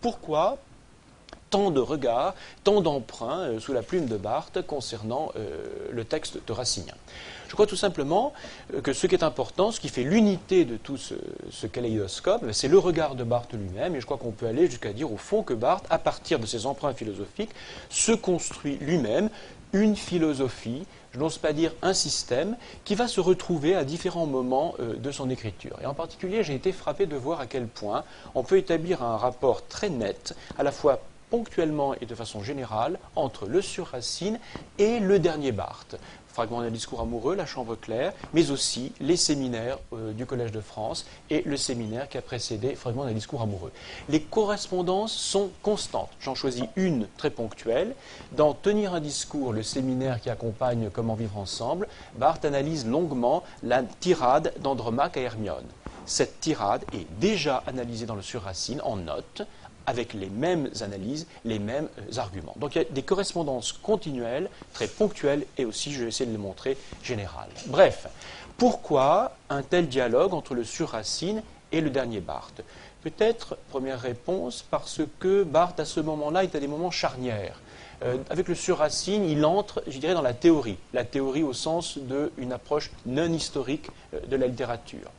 Pourquoi tant de regards, tant d'emprunts euh, sous la plume de Barthes concernant euh, le texte de Racinien. Je crois tout simplement euh, que ce qui est important, ce qui fait l'unité de tout ce, ce kaléidoscope, ben, c'est le regard de Barthes lui-même, et je crois qu'on peut aller jusqu'à dire au fond que Barthes, à partir de ses emprunts philosophiques, se construit lui-même une philosophie, je n'ose pas dire un système, qui va se retrouver à différents moments de son écriture. Et en particulier, j'ai été frappé de voir à quel point on peut établir un rapport très net, à la fois ponctuellement et de façon générale entre le sur-Racine et le dernier Barthes. Fragment d'un discours amoureux, La Chambre claire, mais aussi les séminaires euh, du Collège de France et le séminaire qui a précédé Fragment d'un discours amoureux. Les correspondances sont constantes. J'en choisis une très ponctuelle. Dans Tenir un discours, le séminaire qui accompagne Comment vivre ensemble, Barthes analyse longuement la tirade d'Andromaque à Hermione. Cette tirade est déjà analysée dans le sur-Racine en notes avec les mêmes analyses, les mêmes euh, arguments. Donc il y a des correspondances continuelles, très ponctuelles et aussi, je vais essayer de le montrer, générales. Bref, pourquoi un tel dialogue entre le sur-Racine et le dernier Barthes Peut-être, première réponse, parce que Barthes, à ce moment-là, est à des moments charnières. Euh, avec le sur-Racine, il entre, je dirais, dans la théorie. La théorie au sens d'une approche non historique euh, de la littérature.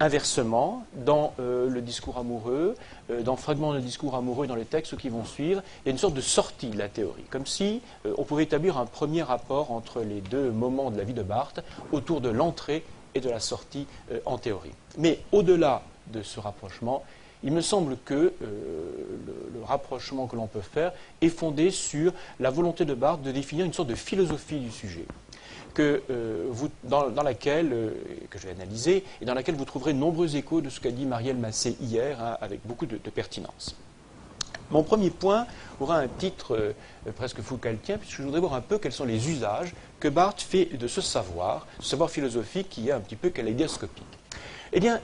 Inversement, dans euh, le discours amoureux, dans fragments de discours amoureux dans les textes qui vont suivre, il y a une sorte de sortie de la théorie, comme si on pouvait établir un premier rapport entre les deux moments de la vie de Barthes autour de l'entrée et de la sortie en théorie. Mais au-delà de ce rapprochement, il me semble que le, le, rapprochement que l'on peut faire est fondé sur la volonté de Barthes de définir une sorte de philosophie du sujet que, euh, vous, dans, laquelle, euh, que je vais analyser, et dans laquelle vous trouverez nombreux échos de ce qu'a dit Marielle Massé hier, hein, avec beaucoup de, pertinence. Mon premier point aura un titre euh, presque Foucaultien, puisque je voudrais voir un peu quels sont les usages que Barthes fait de ce savoir, ce savoir philosophique qui est un petit peu kaléidoscopique. Eh bien,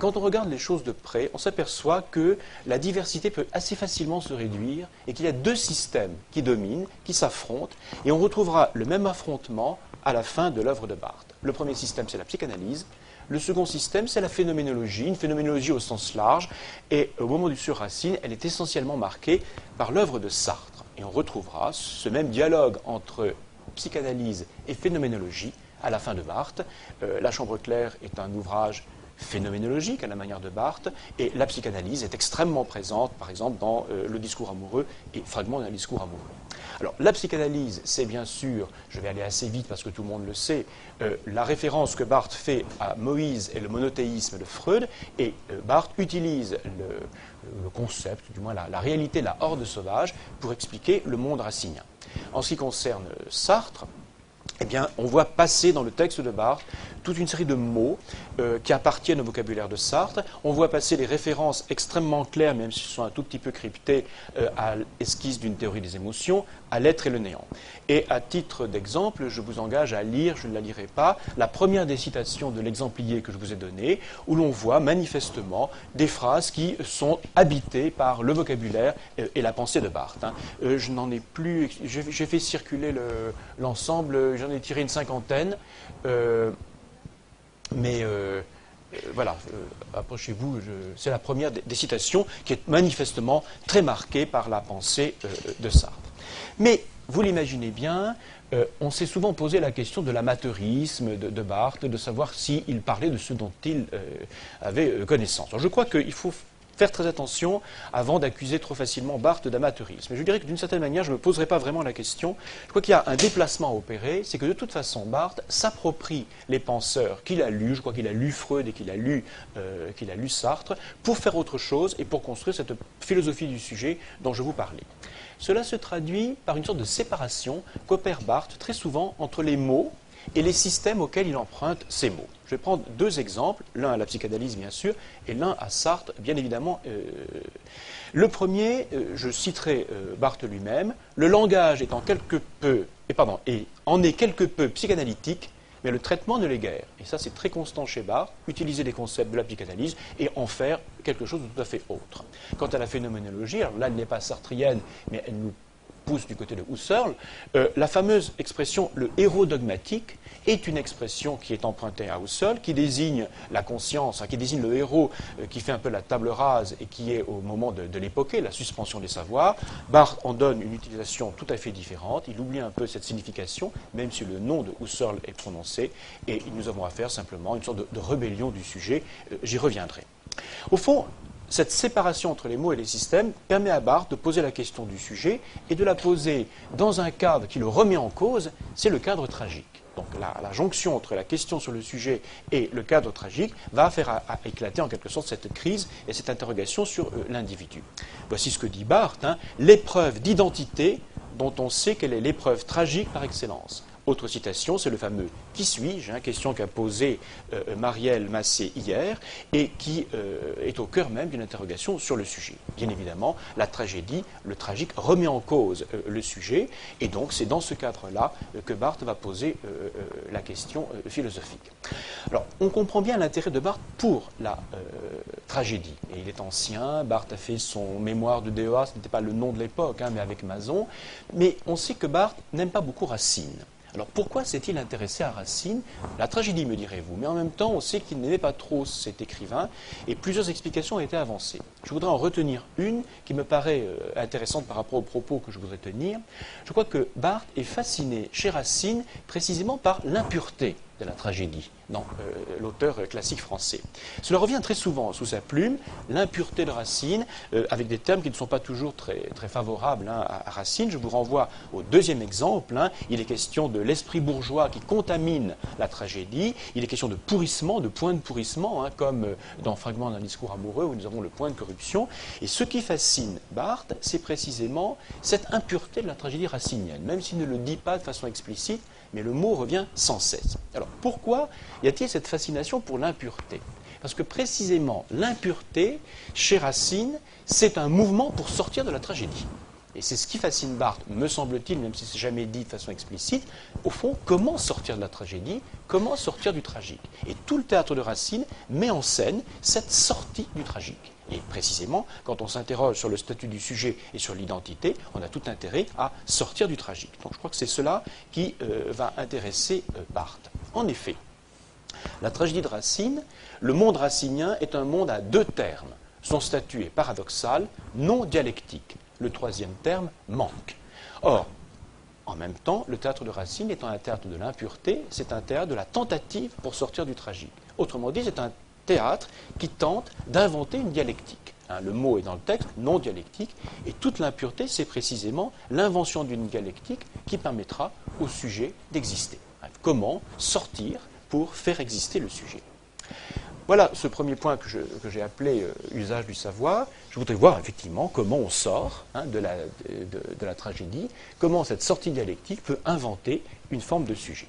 quand on regarde les choses de près, on s'aperçoit que la diversité peut assez facilement se réduire et qu'il y a deux systèmes qui dominent, qui s'affrontent, et on retrouvera le même affrontement à la fin de l'œuvre de Barthes. Le premier système, c'est la psychanalyse. Le second système, c'est la phénoménologie, une phénoménologie au sens large. Et au moment du sur-Racine, elle est essentiellement marquée par l'œuvre de Sartre. Et on retrouvera ce même dialogue entre psychanalyse et phénoménologie à la fin de Barthes. Euh, la Chambre claire est un ouvrage phénoménologique à la manière de Barthes, et la psychanalyse est extrêmement présente, par exemple, dans euh, le discours amoureux et fragments d'un discours amoureux. Alors, la psychanalyse, c'est bien sûr, je vais aller assez vite parce que tout le monde le sait, euh, la référence que Barthes fait à Moïse et le monothéisme de Freud, et euh, Barthes utilise le, concept, du moins la, la, réalité la horde sauvage, pour expliquer le monde racinien. En ce qui concerne Sartre, eh bien, on voit passer dans le texte de Barthes toute une série de mots euh, qui appartiennent au vocabulaire de Sartre. On voit passer les références extrêmement claires, même si ce sont un tout petit peu cryptées, euh, à l'esquisse d'une théorie des émotions, à l'être et le néant. Et à titre d'exemple, je vous engage à lire, je ne la lirai pas, la première des citations de l'exemplier que je vous ai donné, où l'on voit manifestement des phrases qui sont habitées par le vocabulaire euh, et la pensée de Barthes. Hein. je n'en ai plus, j'ai fait circuler l'ensemble, j'en ai tiré une cinquantaine. Euh, voilà, euh, approchez-vous, c'est la première des, citations qui est manifestement très marquée par la pensée de Sartre. Mais vous l'imaginez bien, on s'est souvent posé la question de l'amateurisme de, Barthes, de savoir s'il parlait de ce dont il avait connaissance. je crois qu'il faut faire très attention avant d'accuser trop facilement Barthes d'amateurisme. Je dirais que d'une certaine manière, je ne me poserai pas vraiment la question. Je crois qu'il y a un déplacement à opérer, c'est que de toute façon, Barthes s'approprie les penseurs qu'il a lus, je crois qu'il a lu Freud et qu'il a, lu, euh, qu'il a lu Sartre, pour faire autre chose et pour construire cette philosophie du sujet dont je vous parlais. Cela se traduit par une sorte de séparation qu'opère Barthes très souvent entre les mots et les systèmes auxquels il emprunte ces mots. Je vais prendre deux exemples, l'un à la psychanalyse bien sûr, et l'un à Sartre, bien évidemment. Euh, le premier, euh, je citerai euh, Barthes lui-même, le langage est en quelque peu, et pardon, en est quelque peu psychanalytique, mais le traitement ne l'est guère. Et ça, c'est très constant chez Barthes, utiliser les concepts de la psychanalyse et en faire quelque chose de tout à fait autre. Quant à la phénoménologie, là, elle n'est pas sartrienne, mais elle nous du côté de Husserl, euh, la fameuse expression le héros dogmatique est une expression qui est empruntée à Husserl, qui désigne la conscience, hein, qui désigne le héros euh, qui fait un peu la table rase et qui est au moment de, de l'époque, la suspension des savoirs. Barthes en donne une utilisation tout à fait différente. Il oublie un peu cette signification, même si le nom de Husserl est prononcé, et nous avons affaire simplement à une sorte de, de rébellion du sujet. Euh, j'y reviendrai. Au fond, cette séparation entre les mots et les systèmes permet à Barthes de poser la question du sujet et de la poser dans un cadre qui le remet en cause, c'est le cadre tragique. Donc la, jonction entre la question sur le sujet et le cadre tragique va faire éclater en quelque sorte cette crise et cette interrogation sur euh, l'individu. Voici ce que dit Barthes, hein, l'épreuve d'identité dont on sait qu'elle est l'épreuve tragique par excellence. Autre citation, c'est le fameux Qui suis-je hein, question qu'a posée euh, Marielle Massé hier et qui euh, est au cœur même d'une interrogation sur le sujet. Bien évidemment, la tragédie, le tragique, remet en cause euh, le sujet et donc c'est dans ce cadre-là que Barthes va poser la question philosophique. Alors, on comprend bien l'intérêt de Barthes pour la tragédie. Et il est ancien, Barthes a fait son mémoire de DEA, ce n'était pas le nom de l'époque, hein, mais avec Mazon. Mais on sait que Barthes n'aime pas beaucoup Racine. Alors pourquoi s'est-il intéressé à Racine? La tragédie, me direz-vous, mais en même temps, on sait qu'il n'aimait pas trop cet écrivain, et plusieurs explications ont été avancées. Je voudrais en retenir une qui me paraît euh, intéressante par rapport aux propos que je voudrais tenir. Je crois que Barthes est fasciné chez Racine précisément par l'impureté de la tragédie dans euh, l'auteur classique français. Cela revient très souvent sous sa plume, l'impureté de Racine, euh, avec des termes qui ne sont pas toujours très, très favorables hein, à, Racine. Je vous renvoie au deuxième exemple. Hein. Il est question de l'esprit bourgeois qui contamine la tragédie. Il est question de pourrissement, de point de pourrissement, hein, comme euh, dans Fragment d'un discours amoureux où nous avons le point de corruption. Et ce qui fascine Barthes, c'est précisément cette impureté de la tragédie racinienne, même s'il ne le dit pas de façon explicite mais le mot revient sans cesse. Alors pourquoi y a-t-il cette fascination pour l'impureté? Parce que précisément l'impureté, chez Racine, c'est un mouvement pour sortir de la tragédie. Et c'est ce qui fascine Barthes, me semble-t-il, même si c'est jamais dit de façon explicite, au fond, comment sortir de la tragédie, comment sortir du tragique. Et tout le théâtre de Racine met en scène cette sortie du tragique. Et précisément, quand on s'interroge sur le statut du sujet et sur l'identité, on a tout intérêt à sortir du tragique. Donc je crois que c'est cela qui euh, va intéresser euh, Barthes. En effet, la tragédie de Racine, le monde racinien est un monde à deux termes. Son statut est paradoxal, non dialectique le troisième terme manque. Or, en même temps, le théâtre de Racine étant un théâtre de l'impureté, c'est un théâtre de la tentative pour sortir du tragique. Autrement dit, c'est un théâtre qui tente d'inventer une dialectique. Hein, le mot est dans le texte, non dialectique, et toute l'impureté, c'est précisément l'invention d'une dialectique qui permettra au sujet d'exister. Hein, comment sortir pour faire exister le sujet? Voilà ce premier point que, j'ai appelé euh, usage du savoir. Je voudrais voir effectivement comment on sort hein, de, la, de, de, la, tragédie, comment cette sortie dialectique peut inventer une forme de sujet.